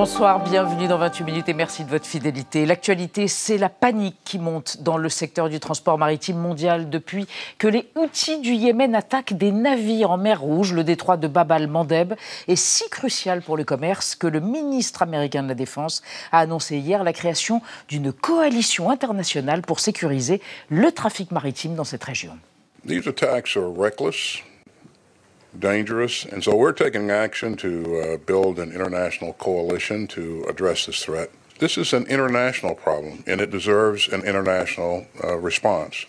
Bonsoir, bienvenue dans 28 minutes et merci de votre fidélité. L'actualité, c'est la panique qui monte dans le secteur du transport maritime mondial depuis que les outils du Yémen attaquent des navires en mer Rouge. Le détroit de Bab al-Mandeb est si crucial pour le commerce que le ministre américain de la Défense a annoncé hier la création d'une coalition internationale pour sécuriser le trafic maritime dans cette région. Dangerous. And so we're taking action to uh, build an international coalition to address this threat. This is an international problem, and it deserves an international uh, response.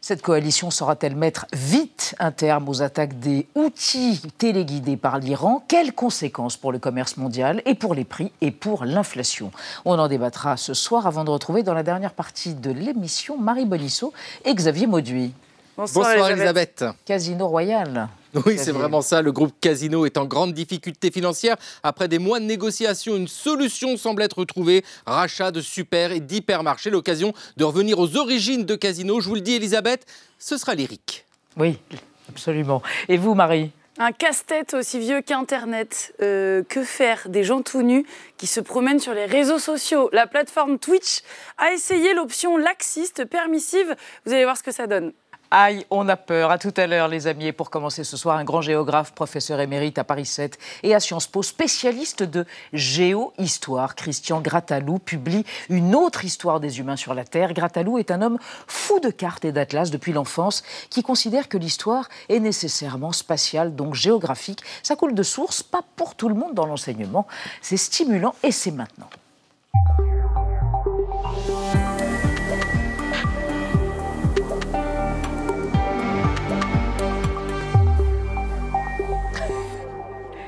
Cette coalition saura-t-elle mettre vite un terme aux attaques des outils téléguidés par l'Iran? Quelles conséquences pour le commerce mondial et pour les prix et pour l'inflation? On en débattra ce soir avant de retrouver dans la dernière partie de l'émission Marie Bolisseau et Xavier Mauduit. Bonsoir, Bonsoir Elisabeth. Elisabeth. Casino Royal. Oui, c'est vraiment ça. Le groupe Casino est en grande difficulté financière. Après des mois de négociations, une solution semble être trouvée. Rachat de super et d'hypermarchés. L'occasion de revenir aux origines de Casino. Je vous le dis, Elisabeth, ce sera lyrique. Oui, absolument. Et vous, Marie? Un casse-tête aussi vieux qu'Internet. Euh, que faire des gens tout nus qui se promènent sur les réseaux sociaux? La plateforme Twitch a essayé l'option laxiste permissive. Vous allez voir ce que ça donne. Aïe, on a peur. À tout à l'heure, les amis. Pour commencer ce soir, un grand géographe, professeur émérite à Paris 7 et à Sciences Po, spécialiste de géohistoire. Christian Grattalou publie une autre histoire des humains sur la Terre. Grattalou est un homme fou de cartes et d'atlas depuis l'enfance qui considère que l'histoire est nécessairement spatiale, donc géographique. Ça coule de source, pas pour tout le monde dans l'enseignement. C'est stimulant et c'est maintenant.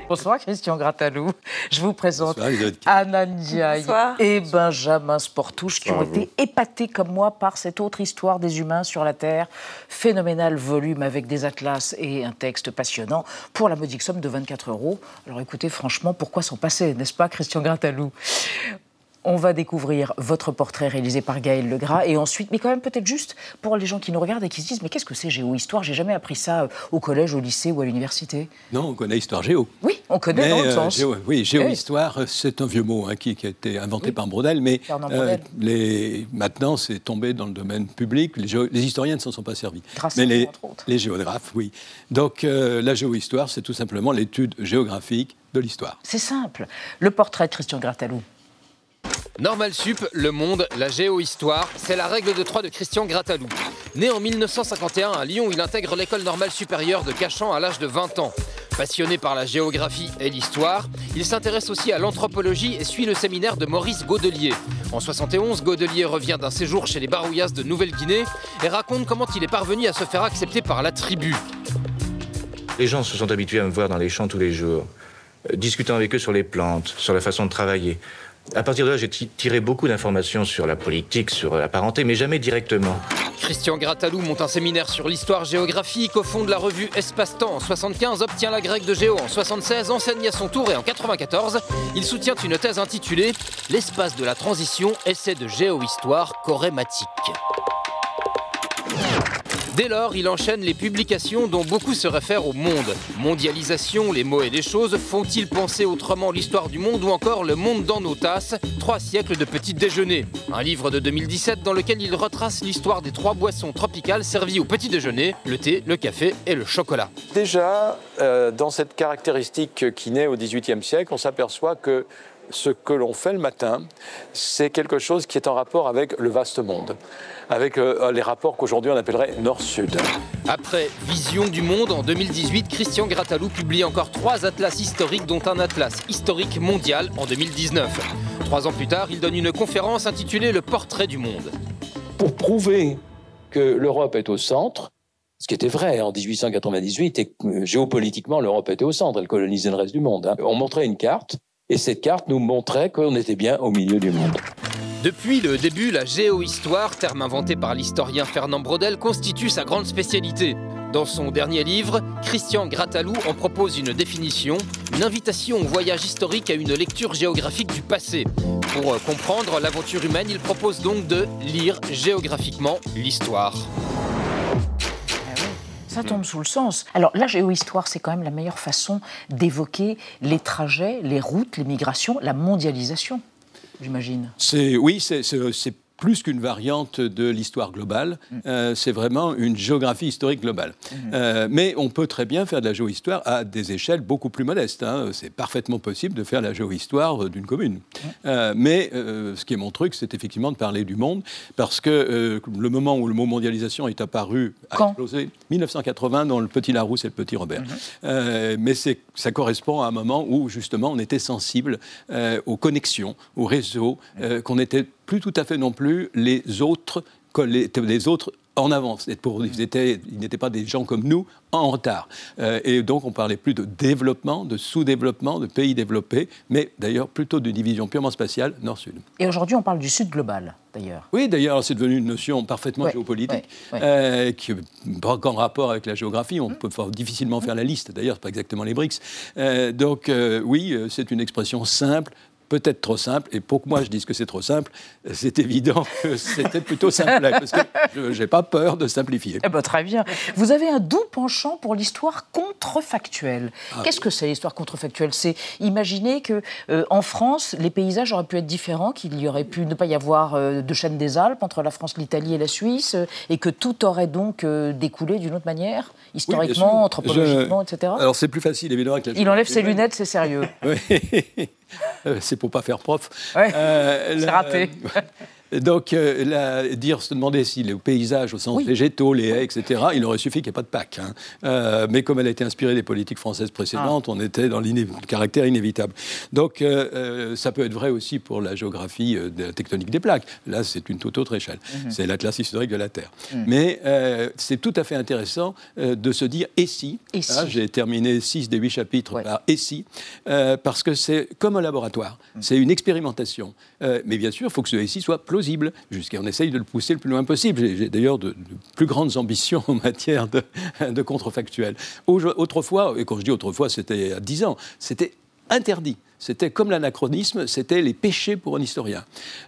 Bonsoir Christian Grattalou. Je vous présente Anna Ndiaye et Benjamin Sportouche qui ont été épatés comme moi par cette autre histoire des humains sur la Terre. Phénoménal volume avec des atlas et un texte passionnant pour la modique somme de 24 euros. Alors écoutez, franchement, pourquoi s'en passer, n'est-ce pas Christian Grattalou on va découvrir votre portrait réalisé par Gaël Legras et ensuite, mais quand même peut-être juste pour les gens qui nous regardent et qui se disent mais qu'est-ce que c'est géo-histoire J'ai jamais appris ça euh, au collège, au lycée ou à l'université. Non, on connaît histoire géo. Oui, on connaît dans euh, sens. oui, géo-histoire, c'est un vieux mot hein, qui, a été inventé par Brodel, mais euh, les, maintenant c'est tombé dans le domaine public. Les, les historiens ne s'en sont pas servis. Grâce mais les, entre autres. les géographes, oui. Donc la géo-histoire, c'est tout simplement l'étude géographique de l'histoire. C'est simple. Le portrait de Christian Grattalou. Normal Sup, le monde, la géohistoire, c'est la règle de 3 de Christian Grattalou. Né en 1951 à Lyon, il intègre l'école normale supérieure de Cachan à l'âge de 20 ans. Passionné par la géographie et l'histoire, il s'intéresse aussi à l'anthropologie et suit le séminaire de Maurice Godelier. En 71, Godelier revient d'un séjour chez les Barouillas de Nouvelle-Guinée et raconte comment il est parvenu à se faire accepter par la tribu. Les gens se sont habitués à me voir dans les champs tous les jours, euh, discutant avec eux sur les plantes, sur la façon de travailler. À partir de là, j'ai tiré beaucoup d'informations sur la politique, sur la parenté, mais jamais directement. Christian Grattalou monte un séminaire sur l'histoire géographique au fond de la revue Espace-Temps en 75, obtient la grecque de Géo en 76, enseigne à son tour et en 94, il soutient une thèse intitulée L'espace de la transition, essai de géohistoire chorématique. Dès lors, il enchaîne les publications dont beaucoup se réfèrent au monde. Mondialisation, les mots et les choses, font-ils penser autrement l'histoire du monde ou encore le monde dans nos tasses? Trois siècles de petit déjeuner. Un livre de 2017 dans lequel il retrace l'histoire des trois boissons tropicales servies au petit déjeuner, le thé, le café et le chocolat. Déjà, euh, dans cette caractéristique qui naît au XVIIIe siècle, on s'aperçoit que ce que l'on fait le matin, c'est quelque chose qui est en rapport avec le vaste monde, avec euh, les rapports qu'aujourd'hui on appellerait nord-sud. Après Vision du monde en 2018, Christian Grattalou publie encore trois atlas historiques, dont un atlas historique mondial en 2019. Trois ans plus tard, il donne une conférence intitulée Le portrait du monde. Pour prouver que l'Europe est au centre, ce qui était vrai en 1898, et que euh, géopolitiquement l'Europe était au centre, elle colonisait le reste du monde. Hein. On montrait une carte et cette carte nous montrait qu'on était bien au milieu du monde. Depuis le début, la géohistoire, terme inventé par l'historien Fernand Braudel, constitue sa grande spécialité. Dans son dernier livre, Christian Grattalou en propose une définition, une invitation au voyage historique à une lecture géographique du passé. Pour comprendre l'aventure humaine, il propose donc de lire géographiquement l'histoire. Ça tombe sous le sens. Alors la géohistoire, c'est quand même la meilleure façon d'évoquer les trajets, les routes, les migrations, la mondialisation, j'imagine. C'est oui, c'est plus qu'une variante de l'histoire globale, mm. euh, c'est vraiment une géographie historique globale. Mm. Euh, mais on peut très bien faire de la géohistoire à des échelles beaucoup plus modestes. Hein. C'est parfaitement possible de faire la géohistoire d'une commune. Mm. Euh, mais ce qui est mon truc, c'est effectivement de parler du monde, parce que le moment où le mot mondialisation est apparu a explosé, 1980 dans le Petit Larousse et le Petit Robert. Mm-hmm. mais ça correspond à un moment où justement on était sensible aux connexions, aux réseaux, qu'on était plus tout à fait non plus les autres, les, les autres en avance. Pour, ils n'étaient pas des gens comme nous en retard. Euh, et donc on parlait plus de développement, de sous-développement, de pays développés, mais d'ailleurs plutôt de division purement spatiale nord-sud. Et aujourd'hui on parle du sud global, d'ailleurs. Oui, d'ailleurs c'est devenu une notion parfaitement géopolitique, euh, qui n'a en rapport avec la géographie. On peut difficilement faire la liste, d'ailleurs, ce pas exactement les BRICS. Euh, donc oui, c'est une expression simple, peut-être trop simple. Et pour que moi je dise que c'est trop simple, c'est évident que c'était plutôt simple, parce que je n'ai pas peur de simplifier. Eh ben, très bien. Vous avez un doux penchant pour l'histoire contrefactuelle. Ah Qu'est-ce que c'est l'histoire contrefactuelle? C'est imaginer que euh, en France, les paysages auraient pu être différents, qu'il y aurait pu ne pas y avoir euh, de chaîne des Alpes entre la France, l'Italie et la Suisse, euh, et que tout aurait donc découlé d'une autre manière, historiquement, anthropologiquement, etc. Alors c'est plus facile évidemment avec la Il enlève ses lunettes, c'est sérieux. oui. C'est pour pas faire prof. Euh, c'est raté. Donc, euh, dire, se demander si les paysages au sens végétaux, les haies, etc., il aurait suffi qu'il n'y ait pas de Pâques. Hein. Euh, mais comme elle a été inspirée des politiques françaises précédentes, ah. on était dans le caractère inévitable. Donc, ça peut être vrai aussi pour la géographie de la tectonique des plaques. Là, c'est une toute autre échelle. Mhm. C'est l'atlas historique de la Terre. Mhm. Mais c'est tout à fait intéressant de se dire et si. Hein, j'ai terminé six des huit chapitres par et si, parce que c'est comme un laboratoire. Mhm. C'est une expérimentation. mais bien sûr, il faut que ce et si soit jusqu'à on essaye de le pousser le plus loin possible. J'ai d'ailleurs de, plus grandes ambitions en matière de, de contrefactuel. Autrefois, et quand je dis autrefois, c'était à 10 ans, c'était interdit c'était comme l'anachronisme, c'était les péchés pour un historien.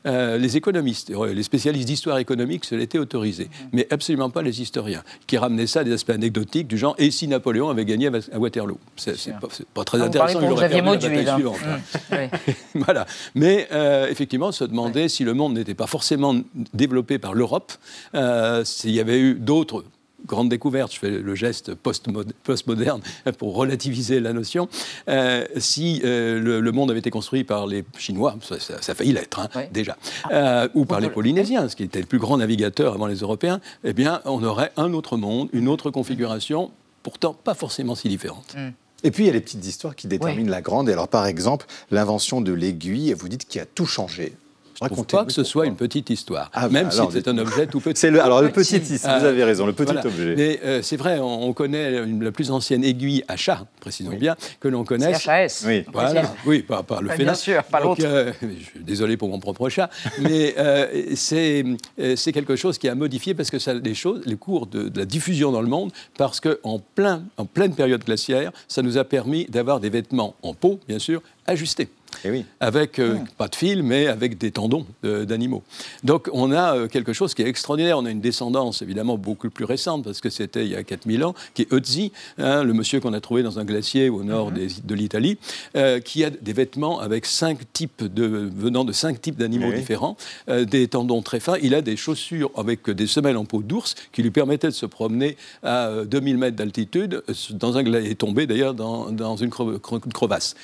Euh, les économistes, les spécialistes d'histoire économique se l'étaient autorisé, mhm. mais absolument pas les historiens, qui ramenaient ça à des aspects anecdotiques du genre et si Napoléon avait gagné à Waterloo? C'est pas, très ah, intéressant. La bataille suivante. Hein. Mm. voilà. Mais euh, effectivement, se demander si le monde n'était pas forcément développé par l'Europe, euh, s'il y avait eu d'autres grande découverte, je fais le geste postmoderne pour relativiser la notion, euh, si euh, le, monde avait été construit par les Chinois, ça, a failli l'être hein, déjà, ah. euh, ou par les Polynésiens, ce qui était le plus grand navigateur avant les Européens, eh bien, on aurait un autre monde, une autre configuration, pourtant pas forcément si différente. Mm. Et puis il y a les petites histoires qui déterminent la grande. Et alors par exemple, l'invention de l'aiguille, vous dites qu'il a tout changé. Je ne trouve pas que ce soit une petite histoire, ah, même si c'est un objet tout petit. Le, alors le petit, vous avez raison, le petit objet. Mais euh, c'est vrai, on, connaît la plus ancienne aiguille à chat, précisons bien, que l'on connaisse. C'est Oui, voilà. oui pas, pas le fait Bien sûr, pas l'autre. Euh, désolé pour mon propre chat, mais euh, c'est quelque chose qui a modifié parce que ça, les choses, les cours de, de la diffusion dans le monde, parce qu'en plein, en pleine période glaciaire, ça nous a permis d'avoir des vêtements en peau, bien sûr, ajustés. Eh oui. Avec, euh, pas de fil, mais avec des tendons d'animaux. Donc on a euh, quelque chose qui est extraordinaire. On a une descendance évidemment beaucoup plus récente, parce que c'était il y a 4000 ans, qui est Ötzi, hein, le monsieur qu'on a trouvé dans un glacier au nord mhm. de l'Italie, euh, qui a des vêtements avec cinq types de, venant de cinq types d'animaux eh différents, des tendons très fins. Il a des chaussures avec des semelles en peau d'ours qui lui permettaient de se promener à 2000 mètres d'altitude, dans un et tomber d'ailleurs dans, dans, une crevasse.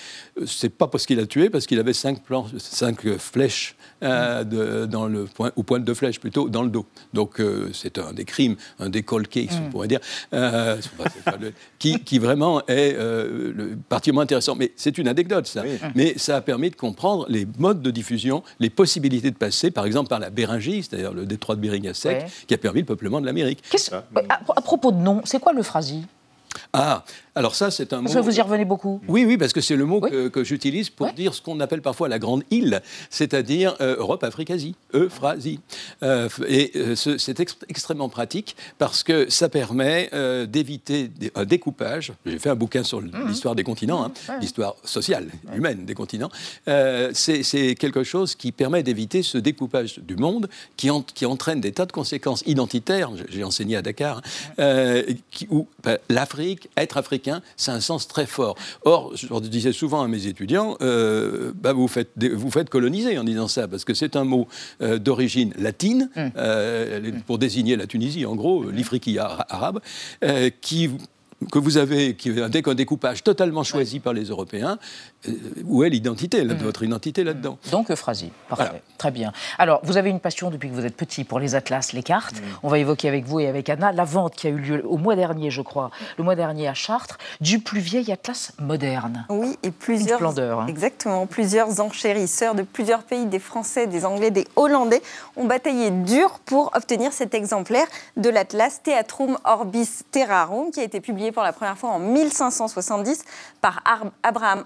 C'est pas parce qu'il a parce qu'il avait cinq, cinq flèches euh, de, dans le point, ou pointe de flèche plutôt, dans le dos. Donc euh, c'est un des crimes, un des colqués, on mm. pourrait dire, euh, qui, qui, vraiment est particulièrement intéressant. Mais c'est une anecdote, ça. Mais ça a permis de comprendre les modes de diffusion, les possibilités de passer, par exemple, par la Béringie, c'est-à-dire le détroit de Bering à sec, qui a permis le peuplement de l'Amérique. À, à, propos de nom, c'est quoi le phrasy ah, Alors ça, c'est un mot... Vous y revenez beaucoup. Oui, oui, parce que c'est le mot que, j'utilise pour dire ce qu'on appelle parfois la grande île, c'est-à-dire euh, Europe, Afrique, Asie, Euphrasie. Euh, et euh, c'est extrêmement pratique parce que ça permet d'éviter un découpage. J'ai fait un bouquin sur mmh. l'histoire des continents, hein, l'histoire sociale, humaine des continents. c'est quelque chose qui permet d'éviter ce découpage du monde qui, qui, entraîne des tas de conséquences identitaires. J'ai enseigné à Dakar, hein, qui, où ben, l'Afrique, être africain, c'est un sens très fort. Or, je disais souvent à mes étudiants, euh, bah, vous, faites, vous faites coloniser en disant ça, parce que c'est un mot euh, d'origine latine, hum. euh, pour désigner la Tunisie, en gros, l'Ifriqiya arabe, qui que vous avez, qui est un découpage totalement choisi par les Européens, où est l'identité, mm. votre identité là-dedans? Donc Euphrasie, parfait, très bien. Alors, vous avez une passion depuis que vous êtes petit pour les atlas, les cartes. Mm. On va évoquer avec vous et avec Anna la vente qui a eu lieu au mois dernier, je crois, le mois dernier à Chartres, du plus vieil atlas moderne. Oui, et plusieurs... Une splendeur. Hein. Exactement, plusieurs enchérisseurs de plusieurs pays, des Français, des Anglais, des Hollandais, ont bataillé dur pour obtenir cet exemplaire de l'atlas Theatrum Orbis Terrarum, qui a été publié pour la première fois en 1570 par Abraham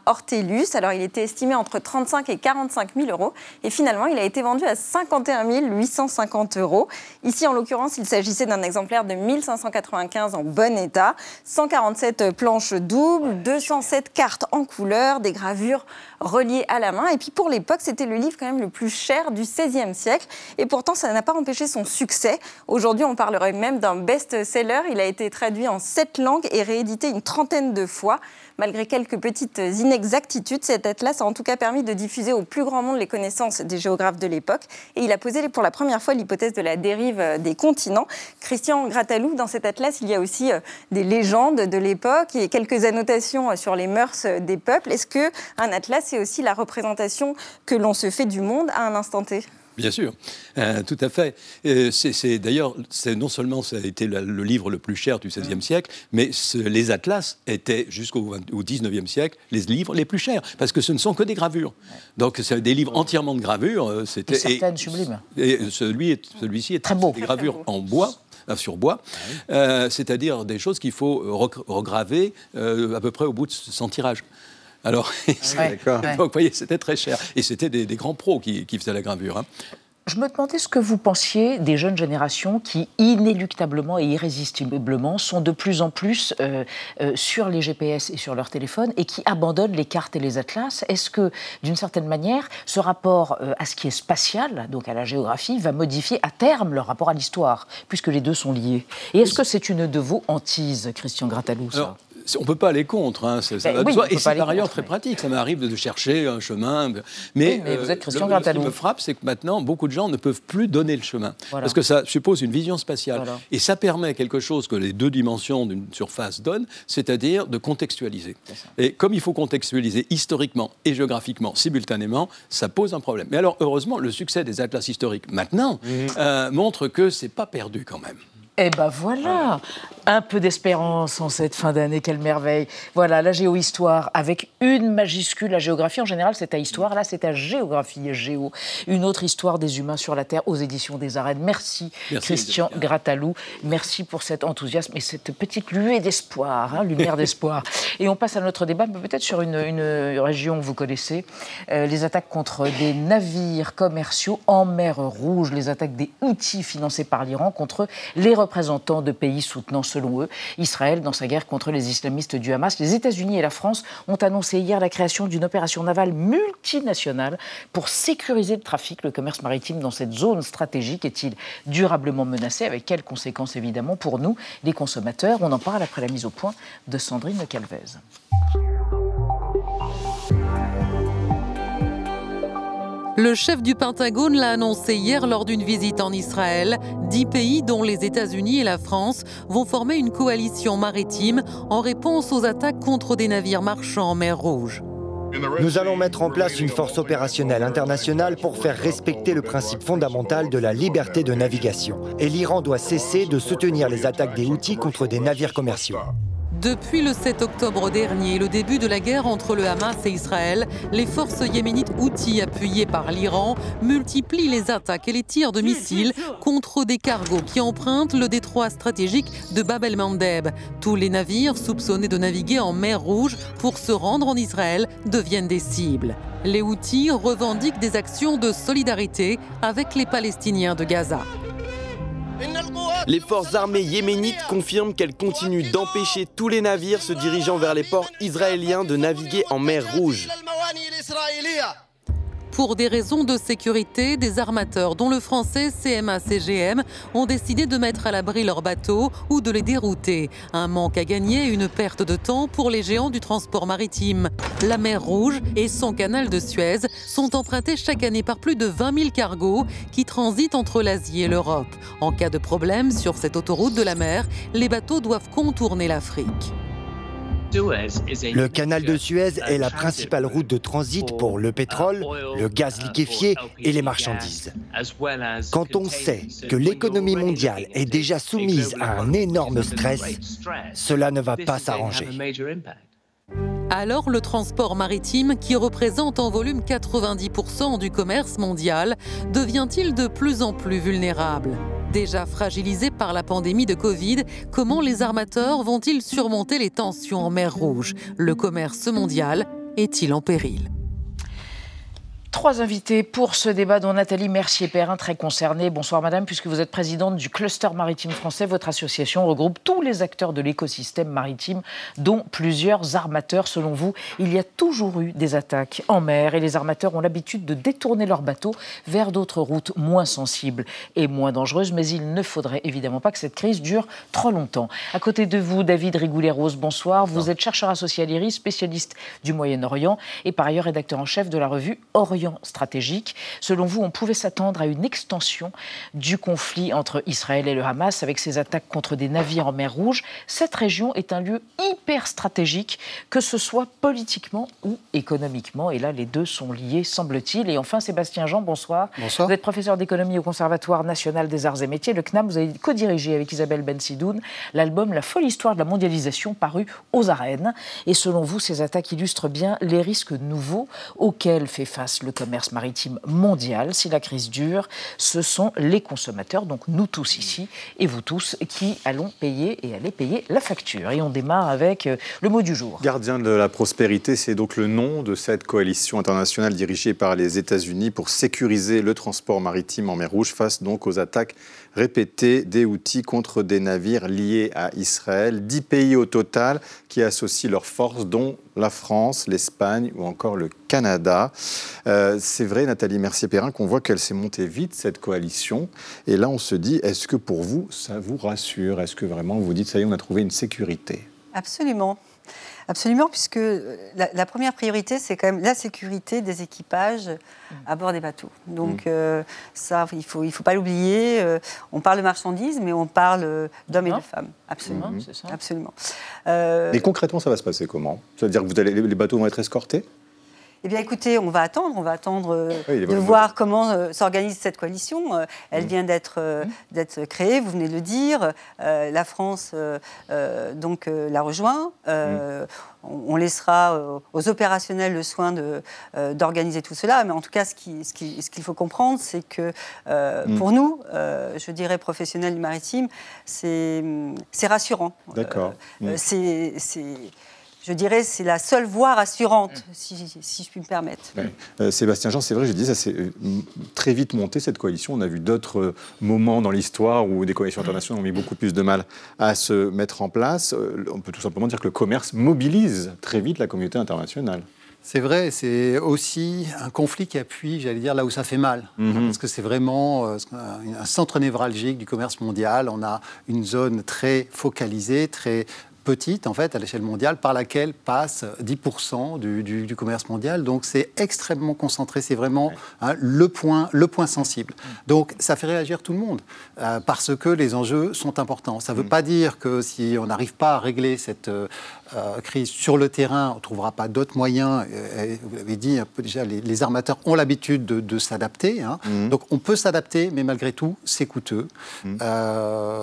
Alors il était estimé entre 35 et 45 000 euros et finalement il a été vendu à 51 850 euros. Ici en l'occurrence il s'agissait d'un exemplaire de 1595 en bon état, 147 planches doubles, 207 cartes en couleur, des gravures reliées à la main. Et puis pour l'époque c'était le livre quand même le plus cher du XVIe siècle et pourtant ça n'a pas empêché son succès. Aujourd'hui on parlerait même d'un best-seller. Il a été traduit en sept langues et réédité une trentaine de fois. Malgré quelques petites inexactitudes, cet atlas a en tout cas permis de diffuser au plus grand monde les connaissances des géographes de l'époque. Et il a posé pour la première fois l'hypothèse de la dérive des continents. Christian Gratalou, dans cet atlas, il y a aussi euh, des légendes de l'époque et quelques annotations sur les mœurs des peuples. Est-ce qu'un atlas, c'est aussi la représentation que l'on se fait du monde à un instant T? Bien sûr, euh, tout à fait. Euh, c'est d'ailleurs, non seulement ça a été le livre le plus cher du XVIe siècle, mais les atlas étaient jusqu'au XIXe siècle les livres les plus chers, parce que ce ne sont que des gravures. Donc c'est des livres entièrement de gravures. Euh, c'était certaines sublimes. Et celui, celui-ci est très beau. Des gravures en bois sur bois, c'est-à-dire des choses qu'il faut regraver à peu près au bout de 100 tirages. Alors, vous voyez, c'était très cher. Et c'était des, grands pros qui, faisaient la gravure. Hein. Je me demandais ce que vous pensiez des jeunes générations qui, inéluctablement et irrésistiblement, sont de plus en plus euh, euh, sur les GPS et sur leur téléphone et qui abandonnent les cartes et les atlas. Est-ce que, d'une certaine manière, ce rapport euh, à ce qui est spatial, donc à la géographie, va modifier à terme leur rapport à l'histoire, puisque les deux sont liés? Et est-ce que c'est une de vos hantises, Christian Gratalou on ne peut pas aller contre, hein, ça, ben Et c'est par ailleurs très pratique. Ça m'arrive de chercher un chemin. Mais, vous êtes Christian Ce qui me frappe, c'est que maintenant, beaucoup de gens ne peuvent plus donner le chemin. Parce que ça suppose une vision spatiale. Et ça permet quelque chose que les deux dimensions d'une surface donnent, c'est-à-dire de contextualiser. Et comme il faut contextualiser historiquement et géographiquement simultanément, ça pose un problème. Mais alors, heureusement, le succès des atlas historiques maintenant mhm. euh, montre que c'est pas perdu quand même. Eh ben voilà, un peu d'espérance en cette fin d'année, quelle merveille. Voilà, la géohistoire avec une majuscule. La géographie, en général, c'est à histoire. Là, c'est à géographie et géo. Une autre histoire des humains sur la Terre aux éditions des arènes. Merci, Christian Gratalou. Merci pour cet enthousiasme et cette petite luée d'espoir, hein, lumière d'espoir. Et on passe à notre débat, peut-être sur une, région que vous connaissez. Euh, les attaques contre des navires commerciaux en mer Rouge, les attaques des outils financés par l'Iran contre les représentants de pays soutenant, selon eux, Israël dans sa guerre contre les islamistes du Hamas. Les États-Unis et la France ont annoncé hier la création d'une opération navale multinationale pour sécuriser le trafic, le commerce maritime dans cette zone stratégique. Est-il durablement menacé? Avec quelles conséquences, évidemment, pour nous, les consommateurs? On en parle après la mise au point de Sandrine Calvez. Le chef du Pentagone l'a annoncé hier lors d'une visite en Israël. Dix pays, dont les États-Unis et la France, vont former une coalition maritime en réponse aux attaques contre des navires marchands en mer Rouge. Nous allons mettre en place une force opérationnelle internationale pour faire respecter le principe fondamental de la liberté de navigation. Et l'Iran doit cesser de soutenir les attaques des Houthis contre des navires commerciaux. Depuis le 7 octobre dernier, le début de la guerre entre le Hamas et Israël, les forces yéménites outils appuyées par l'Iran multiplient les attaques et les tirs de missiles contre des cargos qui empruntent le détroit stratégique de Bab el-Mandeb. Tous les navires soupçonnés de naviguer en mer Rouge pour se rendre en Israël deviennent des cibles. Les outils revendiquent des actions de solidarité avec les Palestiniens de Gaza. Les forces armées yéménites confirment qu'elles continuent d'empêcher tous les navires se dirigeant vers les ports israéliens de naviguer en mer Rouge. Pour des raisons de sécurité, des armateurs, dont le français CMA-CGM, ont décidé de mettre à l'abri leurs bateaux ou de les dérouter. Un manque à gagner une perte de temps pour les géants du transport maritime. La mer Rouge et son canal de Suez sont empruntés chaque année par plus de 20 000 cargos qui transitent entre l'Asie et l'Europe. En cas de problème sur cette autoroute de la mer, les bateaux doivent contourner l'Afrique. Le canal de Suez est la principale route de transit pour le pétrole, le gaz liquéfié et les marchandises. Quand on sait que l'économie mondiale est déjà soumise à un énorme stress, cela ne va pas s'arranger. Alors le transport maritime, qui représente en volume 90% du commerce mondial, devient-il de plus en plus vulnérable? Déjà fragilisé par la pandémie de Covid, comment les armateurs vont-ils surmonter les tensions en mer Rouge? Le commerce mondial est-il en péril? Trois invités pour ce débat, dont Nathalie Mercier-Perrin, très concernée. Bonsoir madame, puisque vous êtes présidente du Cluster Maritime Français. Votre association regroupe tous les acteurs de l'écosystème maritime, dont plusieurs armateurs. Selon vous, il y a toujours eu des attaques en mer et les armateurs ont l'habitude de détourner leurs bateaux vers d'autres routes moins sensibles et moins dangereuses. Mais il ne faudrait évidemment pas que cette crise dure trop longtemps. À côté de vous, David Rigoulet-Rose, bonsoir. Vous êtes chercheur associé à l'IRIS, spécialiste du Moyen-Orient et par ailleurs rédacteur en chef de la revue Orient stratégique. Selon vous, on pouvait s'attendre à une extension du conflit entre Israël et le Hamas avec ces attaques contre des navires en mer Rouge? Cette région est un lieu hyper stratégique, que ce soit politiquement ou économiquement. Et là, les deux sont liés, semble-t-il. Et enfin, Sébastien Jean, bonsoir. Bonsoir. Vous êtes professeur d'économie au Conservatoire national des arts et métiers, le CNAM. Vous avez co-dirigé avec Isabelle Bensidoun l'album La folle histoire de la mondialisation paru aux arènes. Et selon vous, ces attaques illustrent bien les risques nouveaux auxquels fait face le le commerce maritime mondial. Si la crise dure, ce sont les consommateurs, donc nous tous ici et vous tous, qui allons payer et aller payer la facture. Et on démarre avec euh, le mot du jour. Gardien de la prospérité, c'est donc le nom de cette coalition internationale dirigée par les États-Unis pour sécuriser le transport maritime en mer Rouge face donc aux attaques répétées des outils contre des navires liés à Israël. Dix pays au total qui associent leurs forces, dont la France, l'Espagne ou encore le Canada. Euh, c'est vrai, Nathalie Mercier-Perrin, qu'on voit qu'elle s'est montée vite, cette coalition. Et là, on se dit, est-ce que pour vous, ça vous rassure? Est-ce que vraiment vous dites, ça y est, on a trouvé une sécurité? Absolument. Absolument, puisque la, première priorité, c'est quand même la sécurité des équipages à bord des bateaux. Donc mm. euh, ça, il ne faut, il faut pas l'oublier. Euh, on parle de marchandises, mais on parle d'hommes et de femmes. Absolument. Mm. Absolument. Euh, et concrètement, ça va se passer comment? C'est-à-dire que vous allez, les bateaux vont être escortés? Eh bien, écoutez, on va attendre, on va attendre euh, de voir comment euh, s'organise cette coalition. Euh, elle mmh. vient d'être mmh. d'être créée, vous venez de le dire. la France donc la rejoint. Mmh. On, laissera aux opérationnels le soin d'organiser tout cela. Mais en tout cas, ce qu'il ce qui, ce qu'il faut comprendre, c'est que pour nous, je dirais professionnels du maritime, c'est rassurant. D'accord. c'est je dirais, c'est la seule voie rassurante, mm. si, je puis me permettre. Euh, Sébastien Jean, c'est vrai, je dis, ça s'est euh, très vite monté, cette coalition. On a vu d'autres euh, moments dans l'histoire où des coalitions internationales ont mis beaucoup plus de mal à se mettre en place. on peut tout simplement dire que le commerce mobilise très vite la communauté internationale. C'est vrai, c'est aussi un conflit qui appuie, j'allais dire, là où ça fait mal. Mm-hmm. Parce que c'est vraiment un centre névralgique du commerce mondial. On a une zone très focalisée, très petite, en fait, à l'échelle mondiale, par laquelle passe 10% du, commerce mondial. Donc, c'est extrêmement concentré. C'est vraiment hein, le, point, le point sensible. Donc, ça fait réagir tout le monde euh, parce que les enjeux sont importants. Ça ne veut mm. pas dire que si on n'arrive pas à régler cette, euh, crise sur le terrain, on ne trouvera pas d'autres moyens. vous l'avez dit un peu déjà, les, armateurs ont l'habitude de, s'adapter. Hein. Mhm. Donc on peut s'adapter, mais malgré tout, c'est coûteux mhm.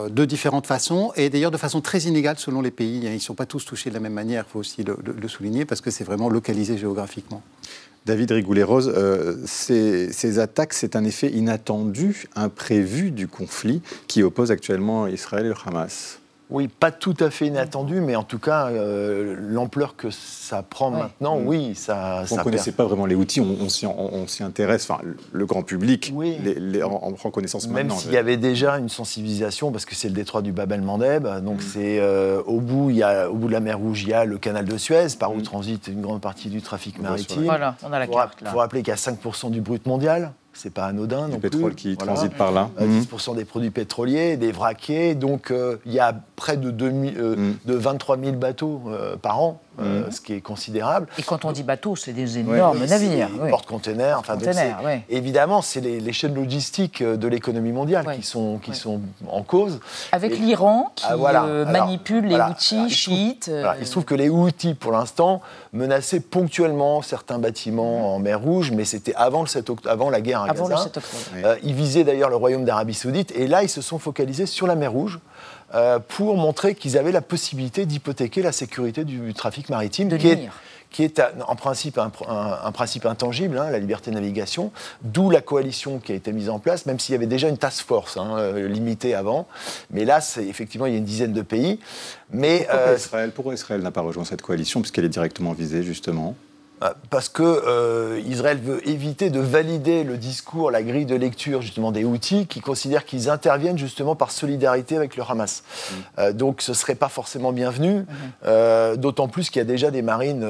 de différentes façons et d'ailleurs de façon très inégale selon les pays. Hein. Ils ne sont pas tous touchés de la même manière, il faut aussi le souligner, parce que c'est vraiment localisé géographiquement. David Rigoulet-Rose, euh, ces, attaques, c'est un effet inattendu, imprévu du conflit qui oppose actuellement Israël et le Hamas. Oui, pas tout à fait inattendu, mais en tout cas, euh, l'ampleur que ça prend maintenant, mm. oui, ça. On ne connaissait pas vraiment les outils, on, s'y intéresse, enfin, le grand public les, en, prend connaissance Même maintenant. s'il y avait déjà une sensibilisation, parce que c'est le détroit du Bab el-Mandeb, donc mm. c'est euh, au, bout, il y a, au bout de la mer Rouge, il y a le canal de Suez, par où mm. transite une grande partie du trafic maritime. Voilà, on a la carte Il faut rappeler qu'il y a 5% du brut mondial c'est pas anodin. Le pétrole qui transite par là. 10% euh, mhm. des produits pétroliers, des vraquiers. Donc euh, il y a près de, euh, mhm. de 23 000 bateaux par an euh, mhm. ce qui est considérable. Et quand on dit bateau, c'est des énormes navires. Porte-containers, enfin, évidemment, c'est les, chaînes logistiques euh, de l'économie mondiale qui, sont, qui sont en cause. Avec l'Iran qui ah, euh, manipule les outils chiites. Il se trouve que les outils, pour l'instant, menaçaient ponctuellement certains bâtiments en mer Rouge, mais c'était avant, le 7 avant la guerre à avant Gaza. Le 7 octobre. ils visaient d'ailleurs le royaume d'Arabie Saoudite, et là, ils se sont focalisés sur la mer Rouge. Euh, pour montrer qu'ils avaient la possibilité d'hypothéquer la sécurité du trafic maritime, de qui, est, qui est en principe un, principe intangible, hein, la liberté de navigation, d'où la coalition qui a été mise en place, même s'il y avait déjà une task force hein, euh, limitée avant. Mais là, effectivement, il y a une dizaine de pays. Mais, pourquoi, euh, Israël, pourquoi Israël n'a pas rejoint cette coalition, puisqu'elle est directement visée, justement? Parce que euh, Israël veut éviter de valider le discours, la grille de lecture justement des outils qui considèrent qu'ils interviennent justement par solidarité avec le Hamas. Mm. Euh, donc ce serait pas forcément bienvenu, mm-hmm. d'autant plus qu'il y a déjà des marines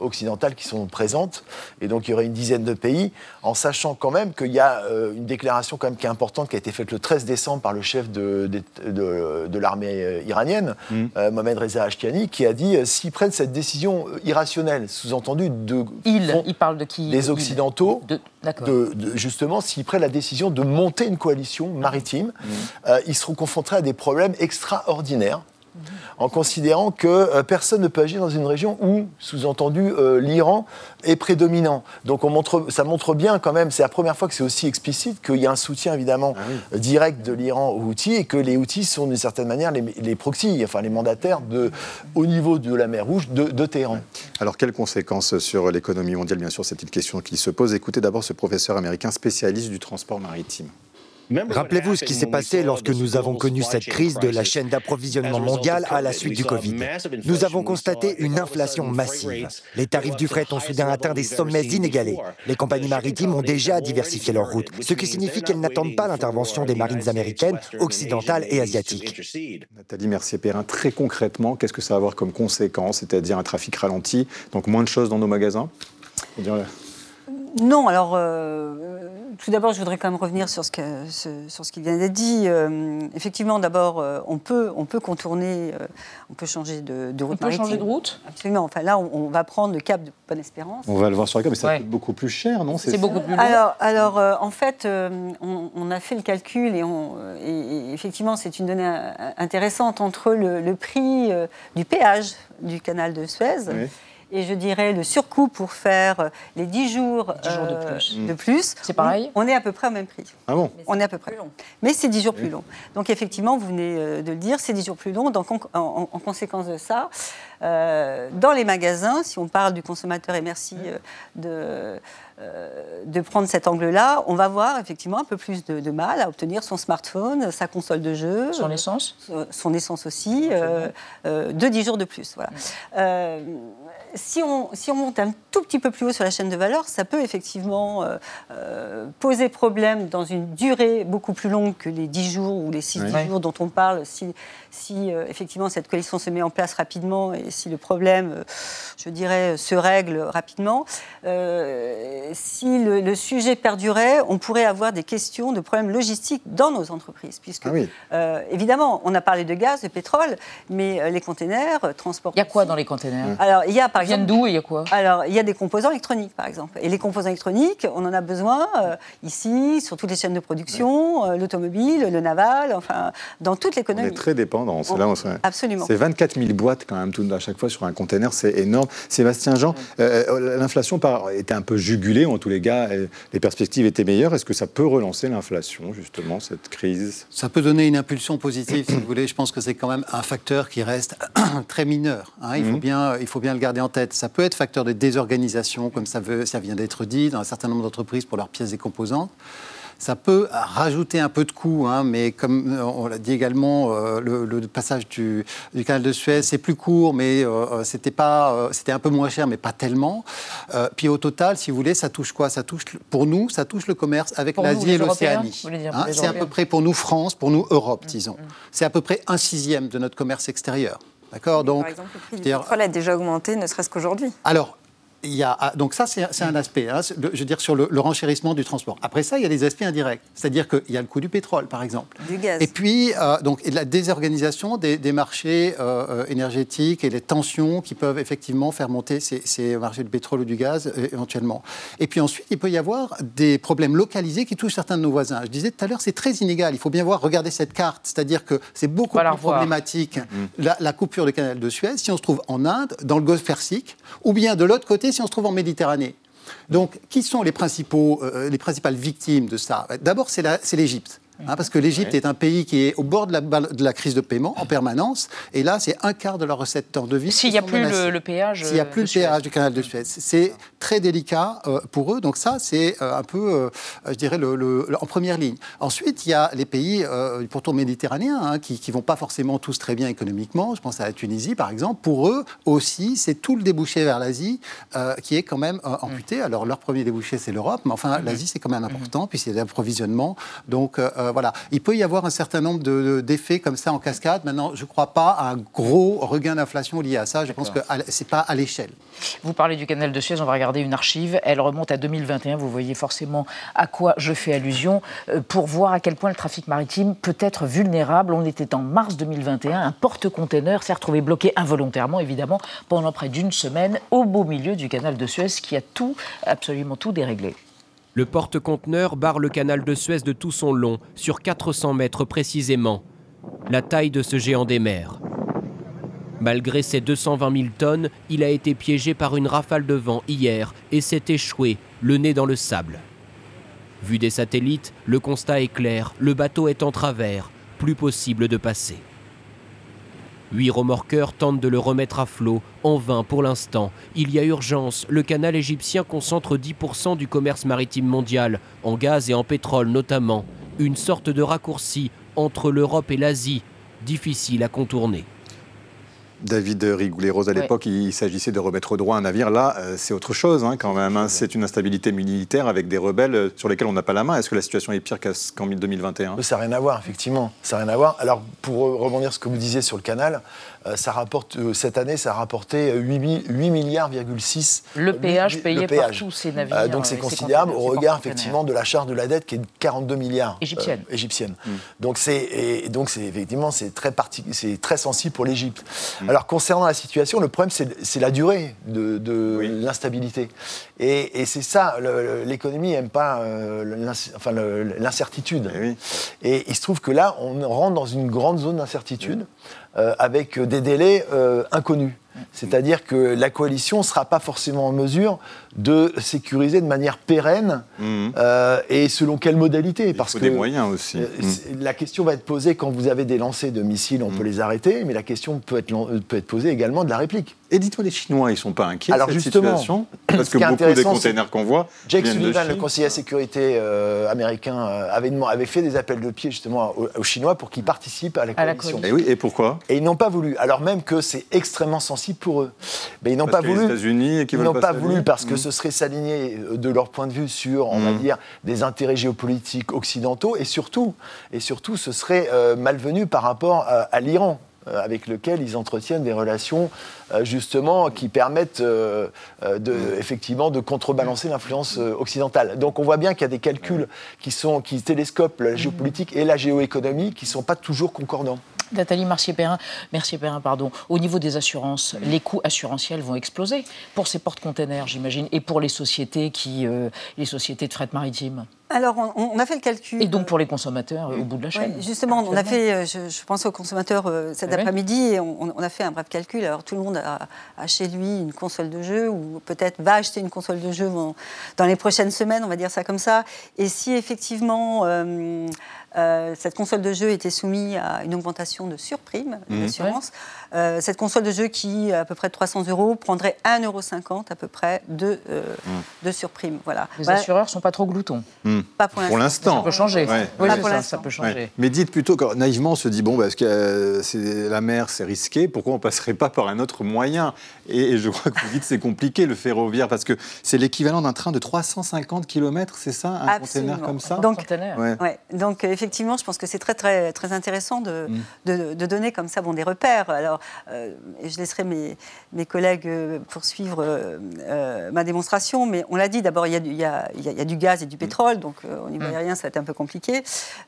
occidentales qui sont présentes, et donc il y aurait une dizaine de pays, en sachant quand même qu'il y a une déclaration quand même qui est importante qui a été faite le 13 décembre par le chef de, de, l'armée iranienne, mm. Mohamed Reza Ashtiani, qui a dit s'ils prennent cette décision irrationnelle, sous-entendu de il, il parle de qui Les Occidentaux, de, justement, s'ils prennent la décision de monter une coalition maritime, mmh. euh, ils seront confrontés à des problèmes extraordinaires en considérant que euh, personne ne peut agir dans une région où, sous-entendu, euh, l'Iran est prédominant. Donc on montre, ça montre bien quand même, c'est la première fois que c'est aussi explicite qu'il y a un soutien évidemment ah direct de l'Iran aux outils et que les outils sont d'une certaine manière les, les proxys, enfin les mandataires de, au niveau de la mer Rouge de, de Téhéran. Alors quelles conséquences sur l'économie mondiale? Bien sûr, c'est une question qui se pose. Écoutez d'abord ce professeur américain spécialiste du transport maritime. Rappelez-vous ce qui s'est passé lorsque nous avons connu cette crise de la chaîne d'approvisionnement mondiale à la suite du Covid. Nous avons constaté une inflation massive. Les tarifs du fret ont soudain atteint des sommets inégalés. Les compagnies maritimes ont déjà diversifié leurs routes, ce qui signifie qu'elles n'attendent pas l'intervention des marines américaines, occidentales et asiatiques. Nathalie Mercier-Perrin, très concrètement, qu'est-ce que ça va avoir comme conséquence C'est-à-dire un trafic ralenti, donc moins de choses dans nos magasins? Non, alors euh, tout d'abord, je voudrais quand même revenir sur ce, que, sur ce qui vient d'être dit. Euh, effectivement, d'abord, euh, on, peut, on peut contourner, on peut changer de, route. On peut changer de route Absolument. Enfin, là, on, va prendre le cap de Bonne-Espérance. On va le voir sur la carte, mais ça coûte beaucoup plus cher, non? C'est beaucoup plus long. Alors, alors en fait, on, a fait le calcul et, et effectivement, c'est une donnée intéressante entre le, prix du péage du canal de Suez. Et je dirais le surcoût pour faire euh, les 10 jours, euh, de plus. C'est pareil on, est à peu près au même prix. Ah bon On est à peu près. long. Mais c'est 10 jours plus long. Donc effectivement, vous venez euh, de le dire, c'est 10 jours plus long. Donc en, conséquence de ça, dans les magasins, si on parle du consommateur, et merci de de prendre cet angle-là, on va voir effectivement un peu plus de, mal à obtenir son smartphone, sa console de jeu. Son essence Son essence aussi, de 10 jours de plus. Voilà si on, si on monte un tout petit peu plus haut sur la chaîne de valeur, ça peut effectivement euh, euh, poser problème dans une durée beaucoup plus longue que les 10 jours ou les 6 jours dont on parle, si, si euh, effectivement cette coalition se met en place rapidement et si le problème, je dirais, se règle rapidement. si le, sujet perdurait, on pourrait avoir des questions de problèmes logistiques dans nos entreprises, puisque ah évidemment, on a parlé de gaz, de pétrole, mais les containers, transport. Il y a quoi dans les containers? Alors, il y a par ça vient d'où et il y a quoi? Alors, il y a des composants électroniques, par exemple. Et les composants électroniques, on en a besoin ici, sur toutes les chaînes de production, l'automobile, le naval, enfin, dans toute l'économie. On est très dépendant. On... Là, on... Absolument. C'est 24 000 boîtes quand même, tout, à chaque fois sur un container, c'est énorme. Sébastien Jean, l'inflation était un peu jugulée, en tous les cas, les perspectives étaient meilleures. Est-ce que ça peut relancer l'inflation, justement, cette crise? Ça peut donner une impulsion positive, si vous voulez. Je pense que c'est quand même un facteur qui reste très mineur. Hein. Il, faut mhm. bien, il faut bien le garder en tête. Ça peut être facteur de désorganisation, comme ça, veut, ça vient d'être dit, dans un certain nombre d'entreprises pour leurs pièces et composantes. Ça peut rajouter un peu de coût, hein, mais comme euh, on l'a dit également, euh, le, passage du, canal de Suez, c'est plus court, mais euh, c'était pas, c'était un peu moins cher, mais pas tellement. puis au total, si vous voulez, ça touche quoi? Ça touche, pour nous, ça touche le commerce avec l'Asie et l'Océanie. Hein, c'est à peu près pour nous France, pour nous Europe, mmh, disons. Mmh. C'est à peu près un sixième de notre commerce extérieur. D'accord Donc, Par exemple, le prix du pétrole a déjà augmenté, ne serait-ce qu'aujourd'hui. Alors, il y a, ah, donc ça, c'est un aspect, hein, je veux dire, sur le, renchérissement du transport. Après ça, il y a des aspects indirects, c'est-à-dire qu'il y a le coût du pétrole, par exemple. Du gaz. Et puis, euh, donc, la désorganisation des, marchés euh, euh, énergétiques et les tensions qui peuvent effectivement faire monter ces, marchés du pétrole ou du gaz, éventuellement. Et puis ensuite, il peut y avoir des problèmes localisés qui touchent certains de nos voisins. Je disais tout à l'heure, c'est très inégal. Il faut bien voir, regarder cette carte, c'est-à-dire que c'est beaucoup plus problématique, mmh. la, la coupure du canal de Suez, si on se trouve en Inde, dans le Golfe Persique, ou bien de l'autre côté, si on se trouve en Méditerranée. Donc, qui sont les, principaux, euh, les principales victimes de ça? D'abord, c'est l'Égypte. Hein, parce que l'Égypte est un pays qui est au bord de la, de la, crise de paiement en permanence, et là, c'est un quart de leur recette temps de vie. S'il n'y a plus le, péage. S'il n'y a plus le péage du canal de Suez. C'est très délicat euh, pour eux, donc ça, c'est euh, un peu, euh, je dirais, le, en première ligne. Ensuite, il y a les pays, pourtant méditerranéens, hein, qui ne vont pas forcément tous très bien économiquement. Je pense à la Tunisie, par exemple. Pour eux aussi, c'est tout le débouché vers l'Asie qui est quand même amputé. Mm. Alors, leur premier débouché, c'est l'Europe, mais enfin, mm-hmm. l'Asie, c'est quand même important, mm-hmm. puis c'est l'approvisionnement. Donc, voilà, il peut y avoir un certain nombre d'effets comme ça en cascade. Maintenant, je ne crois pas à un gros regain d'inflation lié à ça. Je pense que ce n'est pas à l'échelle. Vous parlez du canal de Suez, on va regarder une archive. Elle remonte à 2021. Vous voyez forcément à quoi je fais allusion euh, pour voir à quel point le trafic maritime peut être vulnérable. On était en mars 2021. Un porte-container s'est retrouvé bloqué involontairement, évidemment, pendant près d'une semaine au beau milieu du canal de Suez qui a tout, absolument tout déréglé. Le porte-conteneur barre le canal de Suez de tout son long, sur 400 mètres précisément, la taille de ce géant des mers. Malgré ses 220 000 tonnes, il a été piégé par une rafale de vent hier et s'est échoué, le nez dans le sable. Vu des satellites, le constat est clair, le bateau est en travers, plus possible de passer. Huit remorqueurs tentent de le remettre à flot, en vain pour l'instant. Il y a urgence, le canal égyptien concentre 10% du commerce maritime mondial, en gaz et en pétrole notamment. Une sorte de raccourci entre l'Europe et l'Asie, difficile à contourner. David Rigoulet-Rose, à l'époque, il s'agissait de remettre au droit un navire. Là, euh, c'est autre chose hein, quand même. Hein. C'est une instabilité militaire avec des rebelles euh, sur lesquels on n'a pas la main. Est-ce que la situation est pire qu'en 2021 Ça n'a rien à voir, effectivement. Ça n'a rien à voir. Alors, pour rebondir sur ce que vous disiez sur le canal, euh, ça rapporte, euh, cette année, ça a rapporté 8, 8 milliards, 6. Le péage payé par tous ces navires. Euh, donc c'est considérable au regard effectivement de la charge de la dette qui est de 42 milliards égyptienne. égyptienne. Mm. Donc c'est donc c'est effectivement c'est très c'est très sensible pour l'Égypte. Mm. Alors concernant la situation, le problème c'est la durée de, l'instabilité. Et, c'est ça, l'économie n'aime pas enfin l'incertitude. Eh et, il se trouve que là, on rentre dans une grande zone d'incertitude. Euh, avec des délais euh, inconnus. C'est-à-dire que la coalition ne sera pas forcément en mesure de sécuriser de manière pérenne mhm. euh, et selon quelle modalité Il parce faut que des moyens aussi. Euh, mhm. La question va être posée quand vous avez des lancers de missiles, on peut mhm. les arrêter, mais la question peut être, euh, peut être posée également de la réplique. Et dites-moi, les Chinois, ils ne sont pas inquiets Alors de cette justement, situation? Parce que beaucoup des containers qu'on voit. Jake Sullivan, le conseiller à sécurité américain, avait, avait, fait des appels de pied justement aux, Chinois pour qu'ils participent à la coalition. et oui, et pourquoi? Et ils n'ont pas voulu, alors même que c'est extrêmement sensible pour eux. Mais ils n'ont pas voulu. ils n'ont pas voulu parce que ce serait s'aligner euh, de leur point de vue sur, on va mmh. dire, des intérêts géopolitiques occidentaux et surtout, et surtout ce serait euh, malvenu par rapport à, l'Iran euh, avec lequel ils entretiennent des relations justement qui permettent de, mmh. effectivement de contrebalancer l'influence occidentale. Donc on voit bien qu'il y a des calculs qui, sont, qui télescopent la géopolitique et la géoéconomie qui ne sont pas toujours concordants. Nathalie Mercier-Perrin, Mercier-Perrin, pardon, au niveau des assurances, les coûts assurantiels vont exploser pour ces porte-containers, j'imagine, et pour les sociétés qui, euh, les sociétés de fret maritime. Alors, on, a fait le calcul. Et donc pour les consommateurs au bout de la chaîne. justement, on a fait, euh, je, pense aux consommateurs euh, cet ah après-midi, et on, a fait un bref calcul. Alors, tout le monde a, chez lui une console de jeu, ou peut-être va acheter une console de jeu dans, les prochaines semaines, on va dire ça comme ça. Et si effectivement. Euh, cette console de jeu était soumise à une augmentation de surprime mmh. d'assurance. Euh, cette console de jeu qui, à peu près de 300 euros, prendrait 1,50 euro à peu près de, euh, mmh. de surprime. Voilà. Les assureurs ne sont pas trop gloutons. Mmh. Pas pour l'instant. Ça peut changer. Oui, ça, peut changer. Mais dites plutôt, que, naïvement, on se dit, bon, parce que c'est la mer, c'est risqué, pourquoi on ne passerait pas par un autre moyen? Et, je crois que vous dites c'est compliqué le ferroviaire, parce que c'est l'équivalent d'un train de 350 km, c'est ça, un conteneur comme ça? Donc, ouais. Donc effectivement, je pense que c'est très, très, très intéressant de, mm. de, donner comme ça bon, des repères. Alors, euh, je laisserai mes, mes collègues euh, poursuivre euh, ma démonstration, mais on l'a dit, d'abord, il, y a, du gaz et du mm. pétrole, donc au niveau mm. aérien, ça va être un peu compliqué.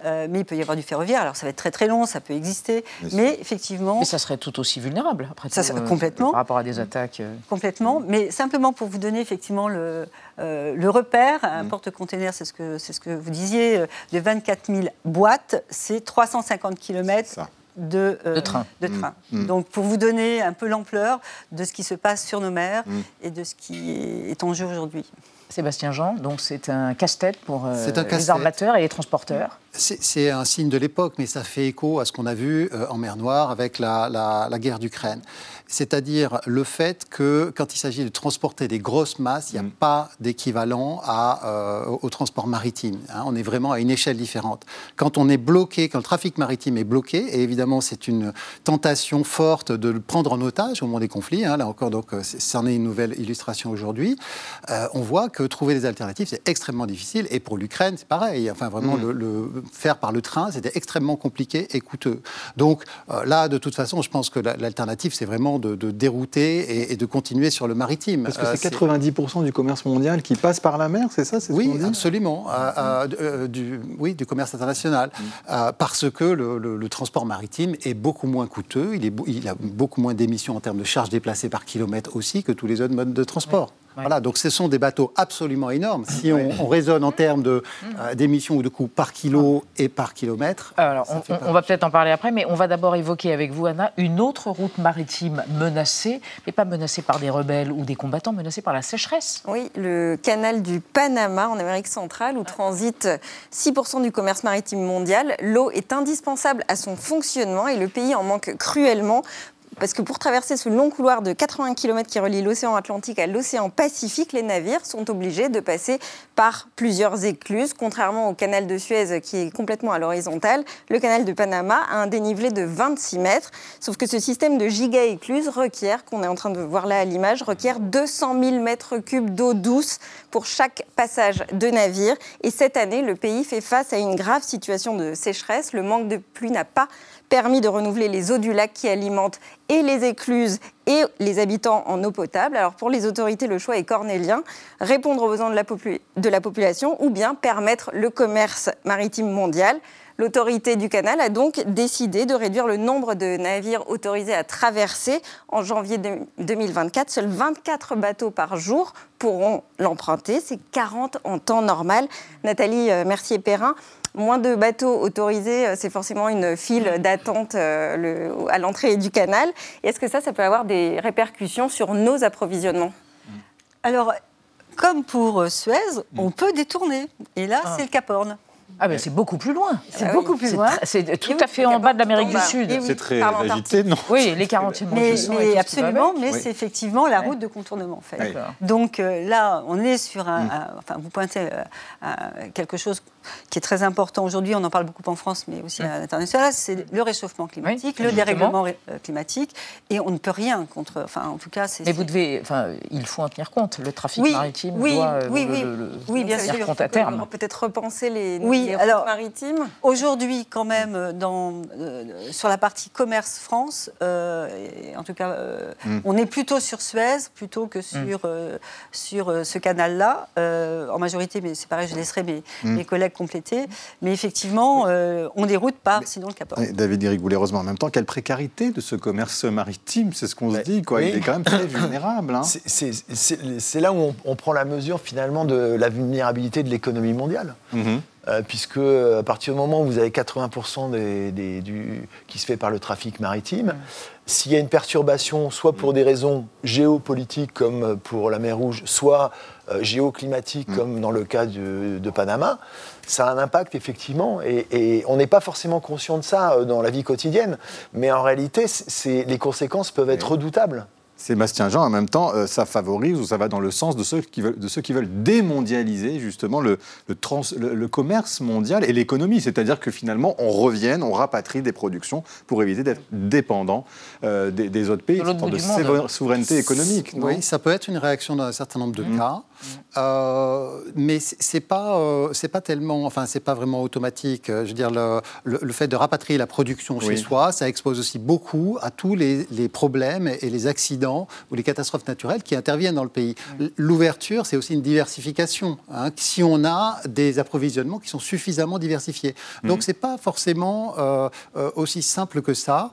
mais il peut y avoir du ferroviaire, alors ça va être très très long, ça peut exister, mais, effectivement... Mais ça serait tout aussi vulnérable, après ça, complètement. par rapport à des attaques. Complètement, mais simplement pour vous donner effectivement le, le repère, un porte-container, c'est ce, que, ce que vous disiez, de 24 000 boîtes, c'est 350 km de, euh, de, train. De train. Mm. Mm. Donc pour vous donner un peu l'ampleur de ce qui se passe sur nos mers mm. et de ce qui est en jeu aujourd'hui. Sébastien Jean, donc c'est un casse-tête pour euh, les armateurs et les transporteurs. C'est un signe de l'époque, mais ça fait écho à ce qu'on a vu euh, en mer Noire avec la, la guerre d'Ukraine c'est-à-dire le fait que quand il s'agit de transporter des grosses masses, il n'y a mm. pas d'équivalent euh, au transport maritime. Hein. on est vraiment à une échelle différente. Quand on est bloqué, quand le trafic maritime est bloqué, et évidemment c'est une tentation forte de le prendre en otage au moment des conflits, hein, là encore, donc c'en est une nouvelle illustration aujourd'hui, euh, on voit que trouver des alternatives, c'est extrêmement difficile, et pour l'Ukraine, c'est pareil. Enfin, vraiment, mm. le, faire par le train, c'était extrêmement compliqué et coûteux. Donc là, de toute façon, je pense que l'alternative, c'est vraiment de, dérouter et, de continuer sur le maritime. Parce que c'est 90% euh, du commerce mondial qui passe par la mer, c'est ça Oui, absolument. Euh, euh, du, oui, du commerce international. Mm. parce que le, transport maritime est beaucoup moins coûteux, il, est, il a beaucoup moins d'émissions en termes de charges déplacées par kilomètre aussi que tous les autres modes de transport. Voilà, donc ce sont des bateaux absolument énormes. Si on, raisonne en termes euh, d'émissions ou de coûts par kilo et par kilomètre. Alors, on, va peut-être en parler après, mais on va d'abord évoquer avec vous, Anna, une autre route maritime menacée, mais pas menacée par des rebelles ou des combattants, menacée par la sécheresse. Oui, le canal du Panama en Amérique centrale, où transite 6% du commerce maritime mondial. L'eau est indispensable à son fonctionnement et le pays en manque cruellement parce que pour traverser ce long couloir de 80 km qui relie l'océan Atlantique à l'océan Pacifique, les navires sont obligés de passer par plusieurs écluses. Contrairement au canal de Suez qui est complètement à l'horizontale, le canal de Panama a un dénivelé de 26 mètres. Sauf que ce système de giga-écluses requiert, qu'on est en train de voir là à l'image, requiert 200 000 mètres cubes d'eau douce pour chaque passage de navire. Et cette année, le pays fait face à une grave situation de sécheresse. Le manque de pluie n'a pas permis de renouveler les eaux du lac qui alimentent et les écluses et les habitants en eau potable. Alors pour les autorités, le choix est cornélien, répondre aux besoins de la, de la population ou bien permettre le commerce maritime mondial. L'autorité du canal a donc décidé de réduire le nombre de navires autorisés à traverser. En janvier 2024, seuls 24 bateaux par jour pourront l'emprunter. C'est 40 en temps normal. Nathalie euh, Mercier-Perrin, moins de bateaux autorisés, euh, c'est forcément une file d'attente euh, à l'entrée du canal. Est-ce que ça, ça peut avoir des répercussions sur nos approvisionnements? Alors, comme pour Suez, on peut détourner. Et là, ah. c'est le Cap Horn. Ah ben c'est beaucoup plus loin. C'est ah beaucoup plus loin. C'est tout à fait en bas de l'Amérique du Sud. C'est très agité, non? Oui, les 40 mais, mais absolument, mais c'est effectivement la route de contournement. En fait. Donc euh, là, on est sur un, mm. enfin, vous pointez quelque chose qui est très important aujourd'hui, on en parle beaucoup en France, mais aussi à l'international, c'est le réchauffement climatique, le dérèglement euh, climatique, et on ne peut rien contre. Enfin, en tout cas, c'est. Mais vous devez, enfin, il faut en tenir compte. Le trafic maritime oui, doit oui, oui, oui, bien sûr. Compte à terme. Peut-être repenser les, oui, les alors, maritimes. Aujourd'hui, quand même, euh, dans, euh, sur la partie commerce France, en tout cas, hmm. on est plutôt sur Suez plutôt que sur sur ce canal-là, en majorité. Mais c'est pareil, je laisserai mes, hmm. mes collègues compléter. Mais effectivement, on déroute par sinon le Cap David Eric Boulet-Rosemont, en même temps, quelle précarité de ce commerce maritime, c'est ce qu'on se dit, quoi. Il est quand même très vulnérable. Hein. C'est là où on, prend la mesure finalement de la vulnérabilité de l'économie mondiale. Mhm. Euh, puisque à partir du moment où vous avez 80% des, du, qui se fait par le trafic maritime, s'il y a une perturbation, soit pour des raisons géopolitiques comme pour la mer Rouge, soit euh, géoclimatique mm. comme dans le cas de, Panama, ça a un impact effectivement, et, on n'est pas forcément conscient de ça euh, dans la vie quotidienne, mais en réalité, les conséquences peuvent être redoutables. Sébastien Jean, en même temps, euh, ça favorise ou ça va dans le sens de ceux qui veulent, de ceux qui veulent démondialiser justement le, le, commerce mondial et l'économie. C'est-à-dire que finalement, on revienne, on rapatrie des productions pour éviter d'être dépendant euh, des, autres pays. Une de souveraineté économique. oui, ça peut être une réaction dans un certain nombre de mmh. cas. Euh, mais c'est pas euh, c'est pas tellement enfin c'est pas vraiment automatique. Je veux dire le, le, fait de rapatrier la production chez soi, ça expose aussi beaucoup à tous les, les, problèmes et les accidents ou les catastrophes naturelles qui interviennent dans le pays. L'ouverture, c'est aussi une diversification. Hein, si on a des approvisionnements qui sont suffisamment diversifiés, mmh. donc c'est pas forcément euh, aussi simple que ça.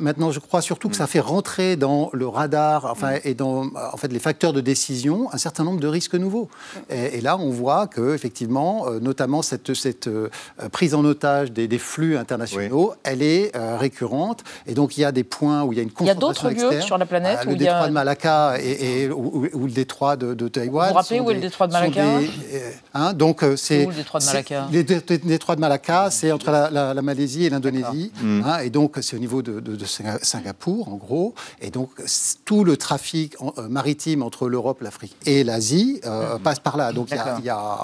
maintenant, je crois surtout que ça mmh. fait rentrer dans le radar, enfin mmh. et dans en fait les facteurs de décision un certain nombre de risques nouveau. Et, là, on voit que effectivement, euh, notamment cette, cette euh, prise en otage des, flux internationaux, elle est euh, récurrente. Et donc, il y a des points où il y a une concentration Il y a d'autres lieux sur la planète où Le détroit de Malacca et, ou, le détroit de, de Taïwan. Vous vous rappelez où est le détroit de Malacca hein, Donc, c'est. Où le détroit de Malacca Les détroits de Malacca, c'est entre la, Malaisie et l'Indonésie. Hein, et donc, c'est au niveau de, Singapour, en gros. Et donc, tout le trafic maritime entre l'Europe, l'Afrique et l'Asie euh, passe par là. Donc il y a,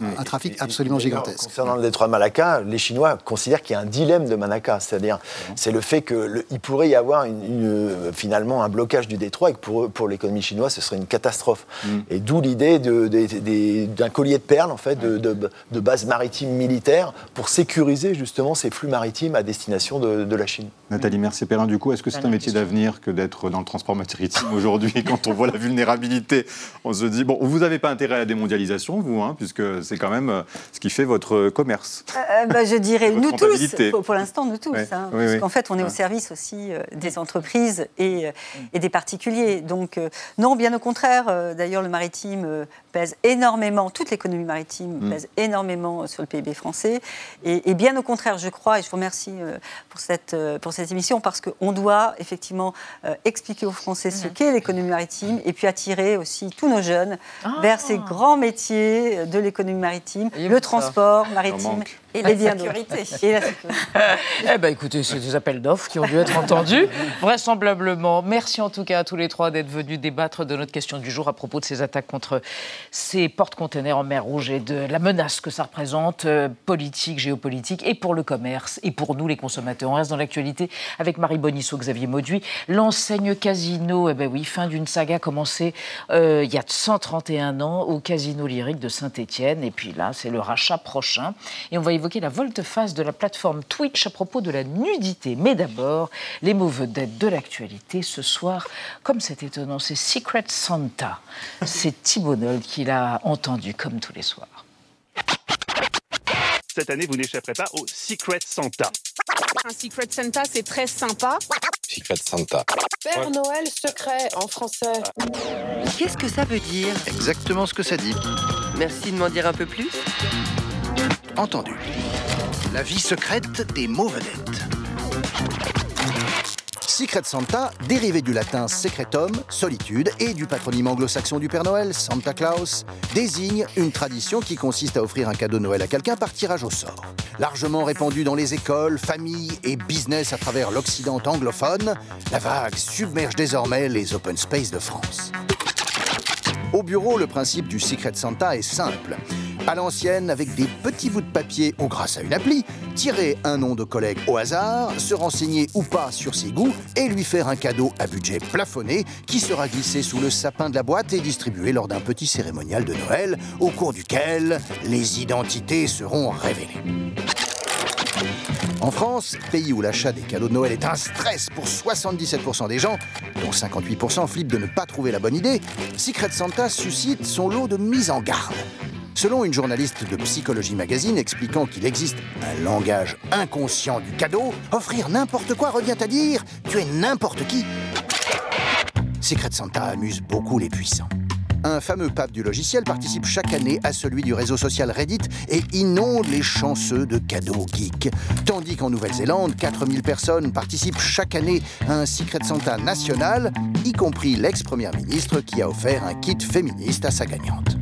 un trafic absolument gigantesque. Concernant le détroit de Malacca, les Chinois considèrent qu'il y a un dilemme de Malacca, c'est-à-dire c'est le fait qu'il pourrait y avoir une, finalement un blocage du détroit et que pour, pour l'économie chinoise ce serait une catastrophe. Mm. Et d'où l'idée d'un collier de perles en fait, de, de, bases maritimes militaires pour sécuriser justement ces flux maritimes à destination de, la Chine. Nathalie Mercier-Perrin, du coup, est-ce que c'est un métier d'avenir que d'être dans le transport maritime aujourd'hui quand on voit la vulnérabilité On se dit, bon, vous n'avez pas intérêt à la démondialisation, vous, hein, puisque c'est quand même euh, ce qui fait votre commerce. Euh, euh, bah, je dirais nous tous, pour, l'instant nous tous, hein, parce qu'en fait on est au service aussi des entreprises et, et, des particuliers. Donc non, bien au contraire, d'ailleurs le maritime pèse énormément, toute l'économie maritime mm. pèse énormément sur le PIB français. Et, bien au contraire, je crois, et je vous remercie pour cette, pour cette émission, parce qu'on doit effectivement expliquer aux Français ce qu'est l'économie maritime et puis attirer aussi tous nos jeunes ah. vers ces grands métiers de l'économie maritime, le transport maritime et la sécurité. Et la sécurité. eh bien, écoutez, c'est des appels d'offres qui ont dû être entendus, vraisemblablement. Merci en tout cas à tous les trois d'être venus débattre de notre question du jour à propos de ces attaques contre ces porte-containers en mer Rouge et de la menace que ça représente, euh, politique, géopolitique, et pour le commerce, et pour nous les consommateurs. On reste dans l'actualité avec Marie Bonisseau, Xavier Mauduit. L'enseigne Casino, eh ben oui, fin d'une saga commencée euh, il y a 131 ans au Casino Lyrique de Saint-Étienne. Et puis là, c'est le rachat prochain. Et on va évoquer la volte-face de la plateforme Twitch à propos de la nudité. Mais d'abord, les mots vedettes de l'actualité ce soir, comme c'est étonnant, c'est Secret Santa. C'est Thibault qui l'a entendu comme tous les soirs. Cette année, vous n'échapperez pas au Secret Santa. Un Secret Santa, c'est très sympa. Secret Santa. Père Noël secret en français. Qu'est-ce que ça veut dire? Exactement ce que ça dit. Merci de m'en dire un peu plus. Entendu. La vie secrète des mots vedettes. Secret Santa, dérivé du latin secretum, solitude, et du patronyme anglo-saxon du Père Noël, Santa Claus, désigne une tradition qui consiste à offrir un cadeau de Noël à quelqu'un par tirage au sort. Largement répandue dans les écoles, familles et business à travers l'Occident anglophone, la vague submerge désormais les open space de France. Au bureau, le principe du Secret Santa est simple à l'ancienne avec des petits bouts de papier ou grâce à une appli, tirer un nom de collègue au hasard, se renseigner ou pas sur ses goûts et lui faire un cadeau à budget plafonné qui sera glissé sous le sapin de la boîte et distribué lors d'un petit cérémonial de Noël au cours duquel les identités seront révélées. En France, pays où l'achat des cadeaux de Noël est un stress pour 77% des gens, dont 58% flippent de ne pas trouver la bonne idée, Secret Santa suscite son lot de mise en garde. Selon une journaliste de Psychologie Magazine expliquant qu'il existe un langage inconscient du cadeau, offrir n'importe quoi revient à dire tu es n'importe qui. Secret Santa amuse beaucoup les puissants. Un fameux pape du logiciel participe chaque année à celui du réseau social Reddit et inonde les chanceux de cadeaux geeks. Tandis qu'en Nouvelle-Zélande, 4000 personnes participent chaque année à un Secret Santa national, y compris l'ex-première ministre qui a offert un kit féministe à sa gagnante.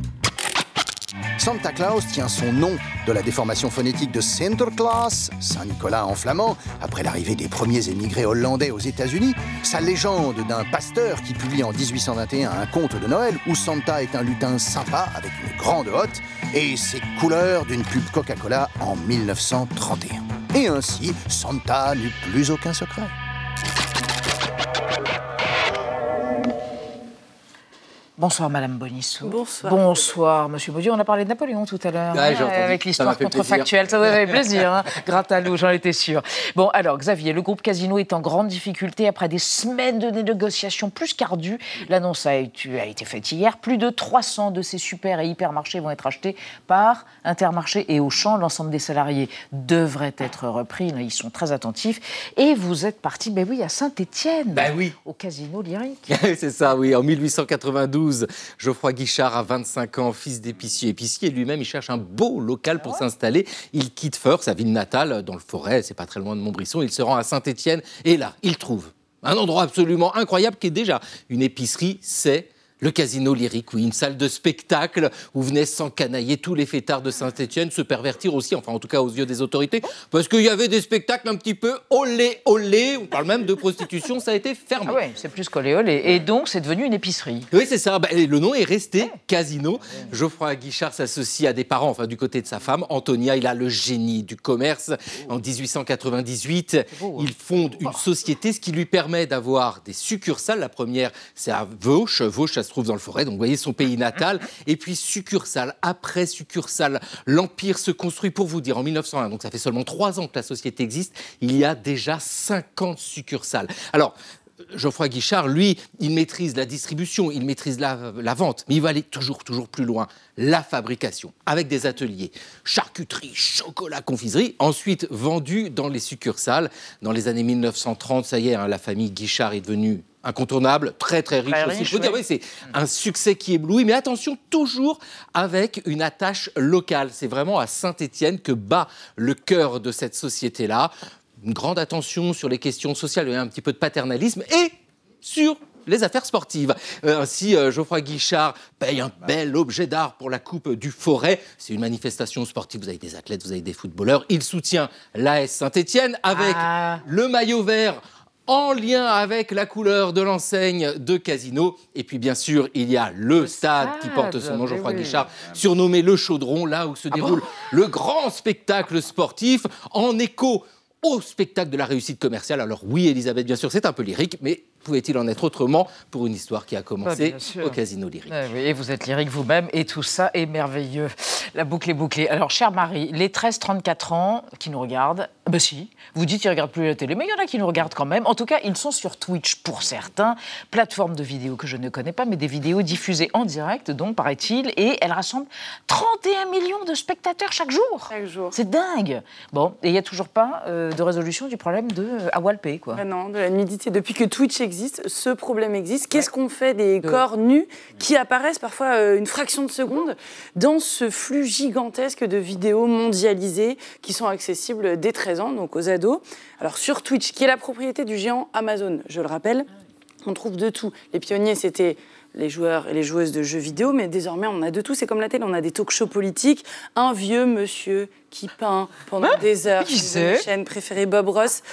Santa Claus tient son nom de la déformation phonétique de Sinterklaas, Saint-Nicolas en flamand, après l'arrivée des premiers émigrés hollandais aux États-Unis, sa légende d'un pasteur qui publie en 1821 un conte de Noël où Santa est un lutin sympa avec une grande hotte, et ses couleurs d'une pub Coca-Cola en 1931. Et ainsi, Santa n'eut plus aucun secret. Bonsoir Madame Bonissou. Bonsoir. Bonsoir Monsieur Baudieu. On a parlé de Napoléon tout à l'heure, Ah, hein, avec l'histoire fait contrefactuelle. Ça vous avait plaisir, hein Grattalou, j'en étais sûr. Bon, alors Xavier, le groupe Casino est en grande difficulté après des semaines de négociations plus qu'ardues. L'annonce a été, a été faite hier. Plus de 300 de ces super et hypermarchés vont être achetés par Intermarché et Auchan. L'ensemble des salariés devraient être repris. Là, Ils sont très attentifs. Et vous êtes parti, ben oui, à Saint-Étienne, Ben oui. au Casino Lyrique. C'est ça, oui. En 1892, Geoffroy Guichard a 25 ans, fils d'épicier. Épicier, lui-même, il cherche un beau local pour s'installer. Il quitte Feur, sa ville natale, dans le forêt, c'est pas très loin de Montbrisson. Il se rend à Saint-Étienne et là, il trouve un endroit absolument incroyable qui est déjà une épicerie, c'est le Casino Lyrique, oui, une salle de spectacle où venaient s'encanailler tous les fêtards de Saint-Étienne, se pervertir aussi, enfin en tout cas aux yeux des autorités, parce qu'il y avait des spectacles un petit peu olé olé, on parle même de prostitution, ça a été fermé. Ah ouais, c'est plus qu'olé olé. Et donc, c'est devenu une épicerie. Oui, c'est ça. Bah, le nom est resté Casino. Geoffroy Guichard s'associe à des parents, enfin du côté de sa femme. Antonia, il a le génie du commerce. En 1898, il fonde une société, ce qui lui permet d'avoir des succursales. La première, c'est à Vauche. Vauche, se trouve dans le forêt, donc vous voyez son pays natal. Et puis succursale, après succursale, l'Empire se construit, pour vous dire, en 1901, donc ça fait seulement trois ans que la société existe, il y a déjà 50 succursales. Alors, Geoffroy Guichard, lui, il maîtrise la distribution, il maîtrise la, la vente, mais il va aller toujours, toujours plus loin. La fabrication, avec des ateliers, charcuterie, chocolat, confiserie, ensuite vendu dans les succursales. Dans les années 1930, ça y est, hein, la famille Guichard est devenue incontournable, très très riche Très aussi. dire, oui. c'est un succès qui éblouit, mais attention, toujours avec une attache locale. C'est vraiment à Saint-Étienne que bat le cœur de cette société-là. Une grande attention sur les questions sociales un petit peu de paternalisme et sur les affaires sportives. Euh, ainsi, euh, Geoffroy Guichard paye un bel objet d'art pour la Coupe du Forêt. C'est une manifestation sportive. Vous avez des athlètes, vous avez des footballeurs. Il soutient l'AS Saint-Étienne avec Ah. le maillot vert en lien avec la couleur de l'enseigne de Casino. Et puis, bien sûr, il y a le, stade, qui porte son nom, Geoffroy oui. Guichard, surnommé le Chaudron, là où se déroule le grand spectacle sportif en écho au spectacle de la réussite commerciale. Alors oui, Elisabeth, bien sûr, c'est un peu lyrique, mais pouvait-il en être autrement pour une histoire qui a Bah, commencé au Casino Lyrique Ah oui, et vous êtes lyrique vous-même, et tout ça est merveilleux. La boucle est bouclée. Alors, chère Marie, les 13-34 ans qui nous regardent, ben si, vous dites qu'ils ne regardent plus la télé, mais il y en a qui nous regardent quand même. En tout cas, ils sont sur Twitch pour certains, plateforme de vidéos que je ne connais pas, mais des vidéos diffusées en direct, donc, paraît-il, et elles rassemblent 31 millions de spectateurs chaque jour. Chaque jour. C'est dingue. Bon, et il n'y a toujours pas euh, de résolution du problème de euh, Awalpé, quoi. Ah non, de la nudité. Depuis que Twitch existe, ce problème existe. Qu'est-ce qu'on fait des corps nus qui apparaissent parfois euh, une fraction de seconde dans ce flux gigantesque de vidéos mondialisées qui sont accessibles dès 13 ans, donc aux ados Alors sur Twitch, qui est la propriété du géant Amazon, je le rappelle, on trouve de tout. Les pionniers, c'était les joueurs et les joueuses de jeux vidéo, mais désormais on a de tout. C'est comme la télé, on a des talk-shows politiques, un vieux monsieur qui peint pendant des heures. Qui chaîne préférée Bob Ross,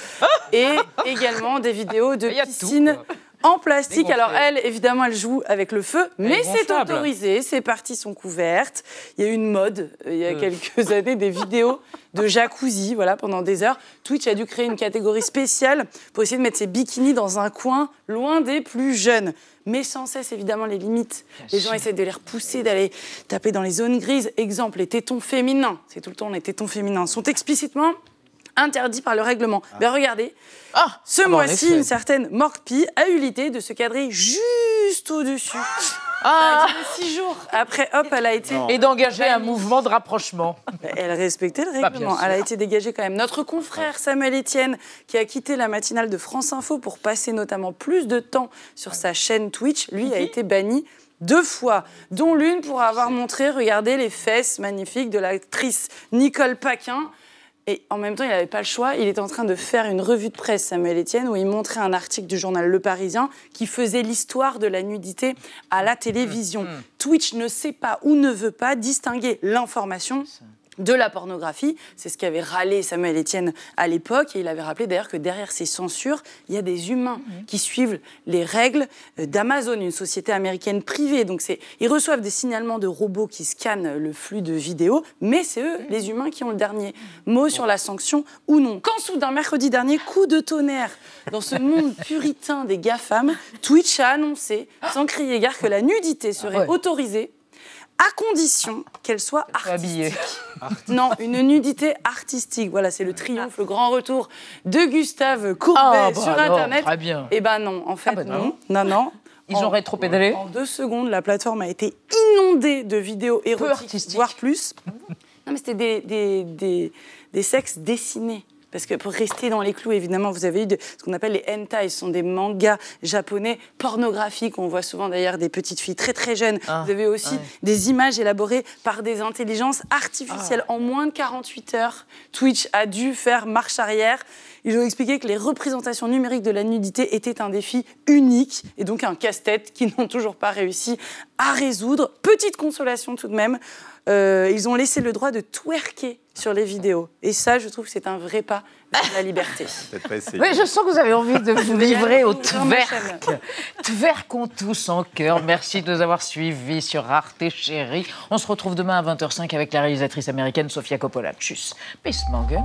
et également des vidéos de Il y a tout, piscine. En plastique. Alors elle, évidemment, elle joue avec le feu, mais c'est autorisé. Ses parties sont couvertes. Il y a eu une mode euh, il y a Euh. quelques années des vidéos de jacuzzi, voilà, pendant des heures. Twitch a dû créer une catégorie spéciale pour essayer de mettre ses bikinis dans un coin loin des plus jeunes. Mais sans cesse, évidemment, les limites. Les gens essaient de les repousser, d'aller taper dans les zones grises. Exemple, les tétons féminins. C'est tout le temps les tétons féminins. Sont explicitement interdits par le règlement. Ben regardez, ce ah bah, mois-ci, une certaine Morpie a eu l'idée de se cadrer juste au-dessus Ah Six jours. Après, hop, elle a été. Et d'engager un mouvement de rapprochement. Elle respectait le Bah, règlement. elle a été dégagée quand même. Notre confrère Samuel Etienne, qui a quitté la matinale de France Info pour passer notamment plus de temps sur sa chaîne Twitch, lui a été banni deux fois, dont l'une pour avoir montré, regardez, les fesses magnifiques de l'actrice Nicole Paquin. Et en même temps, il n'avait pas le choix. Il était en train de faire une revue de presse, Samuel Etienne, où il montrait un article du journal Le Parisien qui faisait l'histoire de la nudité à la télévision. Twitch ne sait pas ou ne veut pas distinguer l'information de la pornographie. C'est ce qu'avait râlé Samuel Etienne à l'époque. Et il avait rappelé d'ailleurs que derrière ces censures, il y a des humains qui suivent les règles d'Amazon, une société américaine privée. Donc ils reçoivent des signalements de robots qui scannent le flux de vidéos, mais c'est eux, les humains, qui ont le dernier mot sur la sanction ou non. Quand soudain, mercredi dernier, coup de tonnerre dans ce monde puritain des GAFAM, Twitch a annoncé, sans crier gare, que la nudité serait ouais. autorisée à condition qu'elle soit artistique. Non, une nudité artistique. Voilà, c'est le triomphe, le grand retour de Gustave Courbet Ah, bah sur alors, Internet. très bien. Eh ben non, en fait, bah non. non. Non, non. Ils ont rétropédalé En deux secondes, la plateforme a été inondée de vidéos érotiques, voire plus. Non, mais c'était des, des, des, des sexes dessinés. Parce que pour rester dans les clous, évidemment, vous avez eu de- ce qu'on appelle les hentai. Ce sont des mangas japonais pornographiques. On voit souvent d'ailleurs des petites filles très très jeunes. Ah, vous avez aussi ouais. des images élaborées par des intelligences artificielles. Ah. En moins de 48 heures, Twitch a dû faire marche arrière. Ils ont expliqué que les représentations numériques de la nudité étaient un défi unique et donc un casse-tête qu'ils n'ont toujours pas réussi à résoudre. Petite consolation tout de même, euh, ils ont laissé le droit de twerker sur les vidéos. Et ça, je trouve que c'est un vrai pas vers la liberté. Pas. Oui, je sens que vous avez envie de vous livrer au twerk. Twerkons tous en cœur. Merci de nous avoir suivis sur Arte Chérie. On se retrouve demain à 20h05 avec la réalisatrice américaine Sofia Coppola. Tchuss. Peace, Morgan.